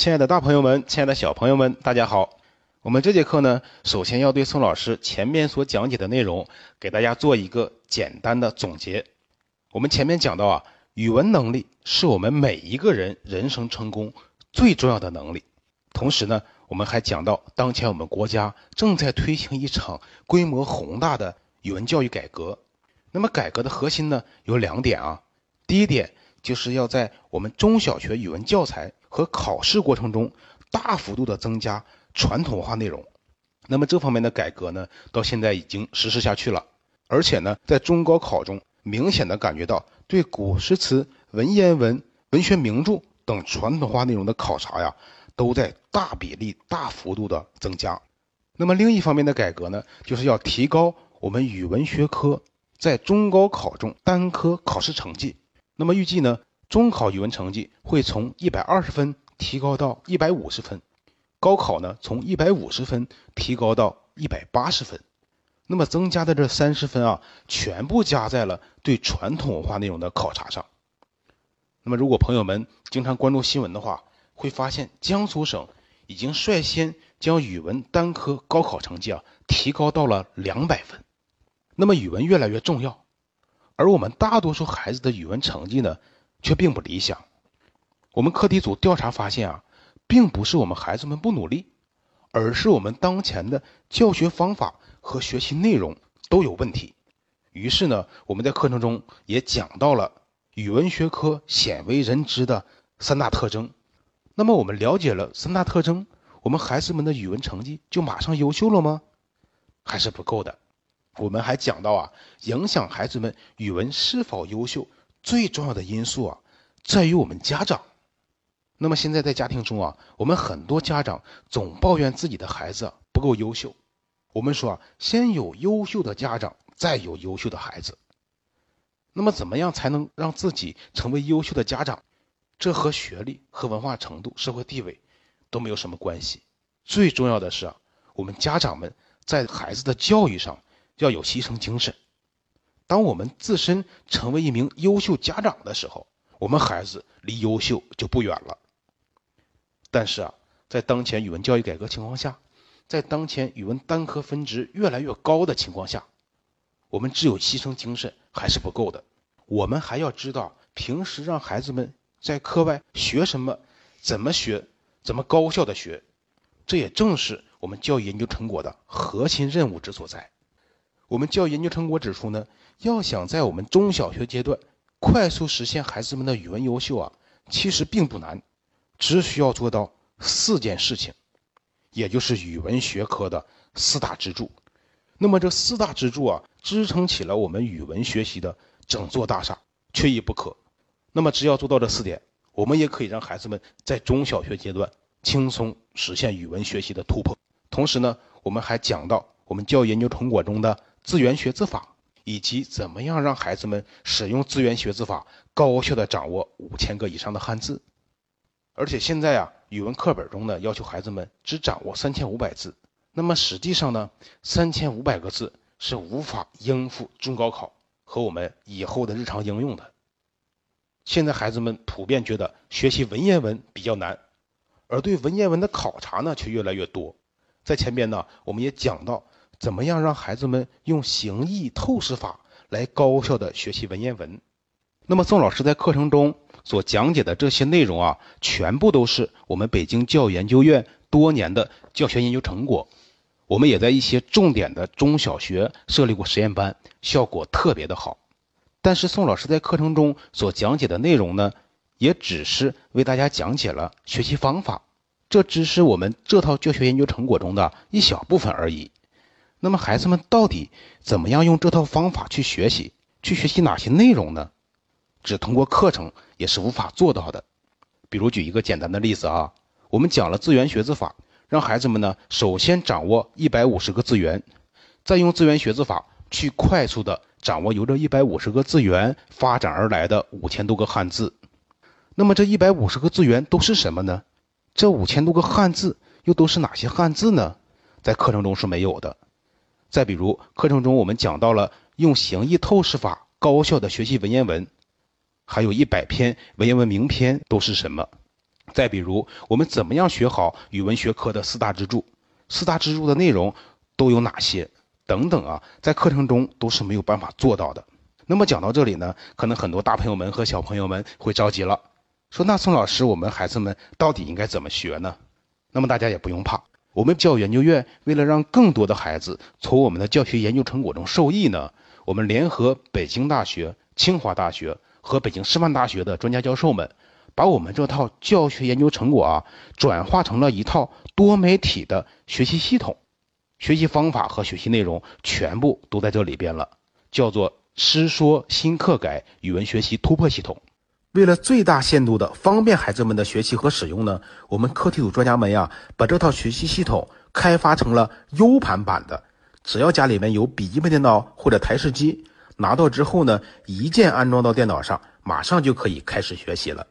亲爱的大朋友们，亲爱的小朋友们，大家好。我们这节课呢，首先要对宋老师前面所讲解的内容，给大家做一个简单的总结。我们前面讲到啊，语文能力是我们每一个人人生成功最重要的能力。同时呢，我们还讲到，当前我们国家正在推行一场规模宏大的语文教育改革。那么改革的核心呢，有两点啊。第一点就是要在我们中小学语文教材和考试过程中，大幅度的增加。传统文化内容，那么这方面的改革呢，到现在已经实施下去了，而且呢，在中高考中明显的感觉到对古诗词、文言文、文学名著等传统化内容的考察呀，都在大比例、大幅度的增加。那么另一方面的改革呢，就是要提高我们语文学科在中高考中单科考试成绩。那么预计呢，中考语文成绩会从一百二十分提高到一百五十分。高考呢，从一百五十分提高到一百八十分，那么增加的这三十分啊，全部加在了对传统文化内容的考察上。那么，如果朋友们经常关注新闻的话，会发现江苏省已经率先将语文单科高考成绩啊提高到了两百分。那么，语文越来越重要，而我们大多数孩子的语文成绩呢，却并不理想。我们课题组调查发现啊。并不是我们孩子们不努力，而是我们当前的教学方法和学习内容都有问题。于是呢，我们在课程中也讲到了语文学科鲜为人知的三大特征。那么我们了解了三大特征，我们孩子们的语文成绩就马上优秀了吗？还是不够的。我们还讲到啊，影响孩子们语文是否优秀最重要的因素啊，在于我们家长。那么现在在家庭中啊，我们很多家长总抱怨自己的孩子不够优秀。我们说啊，先有优秀的家长，再有优秀的孩子。那么怎么样才能让自己成为优秀的家长？这和学历、和文化程度、社会地位都没有什么关系。最重要的是啊，我们家长们在孩子的教育上要有牺牲精神。当我们自身成为一名优秀家长的时候，我们孩子离优秀就不远了。但是啊，在当前语文教育改革情况下，在当前语文单科分值越来越高的情况下，我们只有牺牲精神还是不够的。我们还要知道，平时让孩子们在课外学什么，怎么学，怎么高效的学，这也正是我们教育研究成果的核心任务之所在。我们教研究成果指出呢，要想在我们中小学阶段快速实现孩子们的语文优秀啊，其实并不难。只需要做到四件事情，也就是语文学科的四大支柱。那么这四大支柱啊，支撑起了我们语文学习的整座大厦，缺一不可。那么只要做到这四点，我们也可以让孩子们在中小学阶段轻松实现语文学习的突破。同时呢，我们还讲到我们教研究成果中的资源学字法，以及怎么样让孩子们使用资源学字法，高效的掌握五千个以上的汉字。而且现在啊，语文课本中呢要求孩子们只掌握三千五百字，那么实际上呢，三千五百个字是无法应付中高考和我们以后的日常应用的。现在孩子们普遍觉得学习文言文比较难，而对文言文的考察呢却越来越多。在前边呢，我们也讲到怎么样让孩子们用形意透视法来高效的学习文言文。那么宋老师在课程中。所讲解的这些内容啊，全部都是我们北京教育研究院多年的教学研究成果。我们也在一些重点的中小学设立过实验班，效果特别的好。但是宋老师在课程中所讲解的内容呢，也只是为大家讲解了学习方法，这只是我们这套教学研究成果中的一小部分而已。那么孩子们到底怎么样用这套方法去学习，去学习哪些内容呢？只通过课程也是无法做到的。比如举一个简单的例子啊，我们讲了字源学字法，让孩子们呢首先掌握一百五十个字源，再用字源学字法去快速的掌握由这一百五十个字源发展而来的五千多个汉字。那么这一百五十个字源都是什么呢？这五千多个汉字又都是哪些汉字呢？在课程中是没有的。再比如课程中我们讲到了用形意透视法高效的学习文言文。还有一百篇文言文名篇都是什么？再比如，我们怎么样学好语文学科的四大支柱？四大支柱的内容都有哪些？等等啊，在课程中都是没有办法做到的。那么讲到这里呢，可能很多大朋友们和小朋友们会着急了，说那宋老师，我们孩子们到底应该怎么学呢？那么大家也不用怕，我们教育研究院为了让更多的孩子从我们的教学研究成果中受益呢，我们联合北京大学、清华大学和北京师范大学的专家教授们。把我们这套教学研究成果啊，转化成了一套多媒体的学习系统，学习方法和学习内容全部都在这里边了，叫做师说新课改语文学习突破系统。为了最大限度的方便孩子们的学习和使用呢，我们课题组专家们呀，把这套学习系统开发成了 U 盘版的，只要家里面有笔记本电脑或者台式机，拿到之后呢，一键安装到电脑上，马上就可以开始学习了。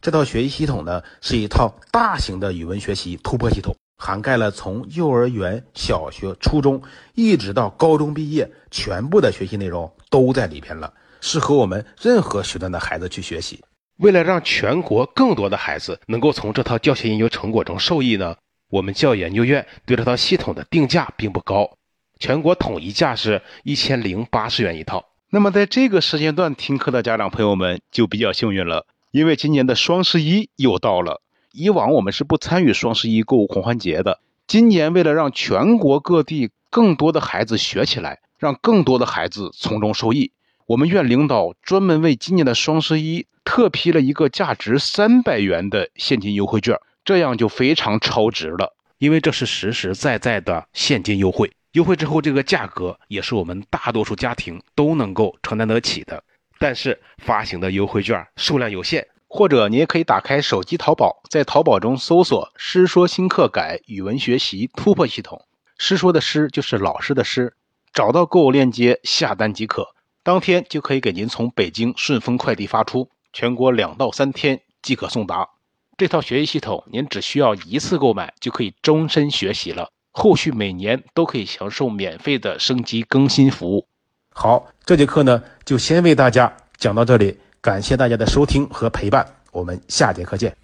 这套学习系统呢，是一套大型的语文学习突破系统，涵盖了从幼儿园、小学、初中一直到高中毕业，全部的学习内容都在里边了，适合我们任何学段的孩子去学习。为了让全国更多的孩子能够从这套教学研究成果中受益呢，我们教育研究院对这套系统的定价并不高，全国统一价是一千零八十元一套。那么在这个时间段听课的家长朋友们就比较幸运了。因为今年的双十一又到了，以往我们是不参与双十一购物狂欢节的。今年为了让全国各地更多的孩子学起来，让更多的孩子从中受益，我们院领导专门为今年的双十一特批了一个价值三百元的现金优惠券，这样就非常超值了。因为这是实实在在的现金优惠，优惠之后这个价格也是我们大多数家庭都能够承担得起的。但是发行的优惠券数量有限，或者你也可以打开手机淘宝，在淘宝中搜索“师说新课改语文学习突破系统”，师说的师就是老师的师，找到购物链接下单即可，当天就可以给您从北京顺丰快递发出，全国两到三天即可送达。这套学习系统您只需要一次购买就可以终身学习了，后续每年都可以享受免费的升级更新服务。好，这节课呢就先为大家讲到这里，感谢大家的收听和陪伴，我们下节课见。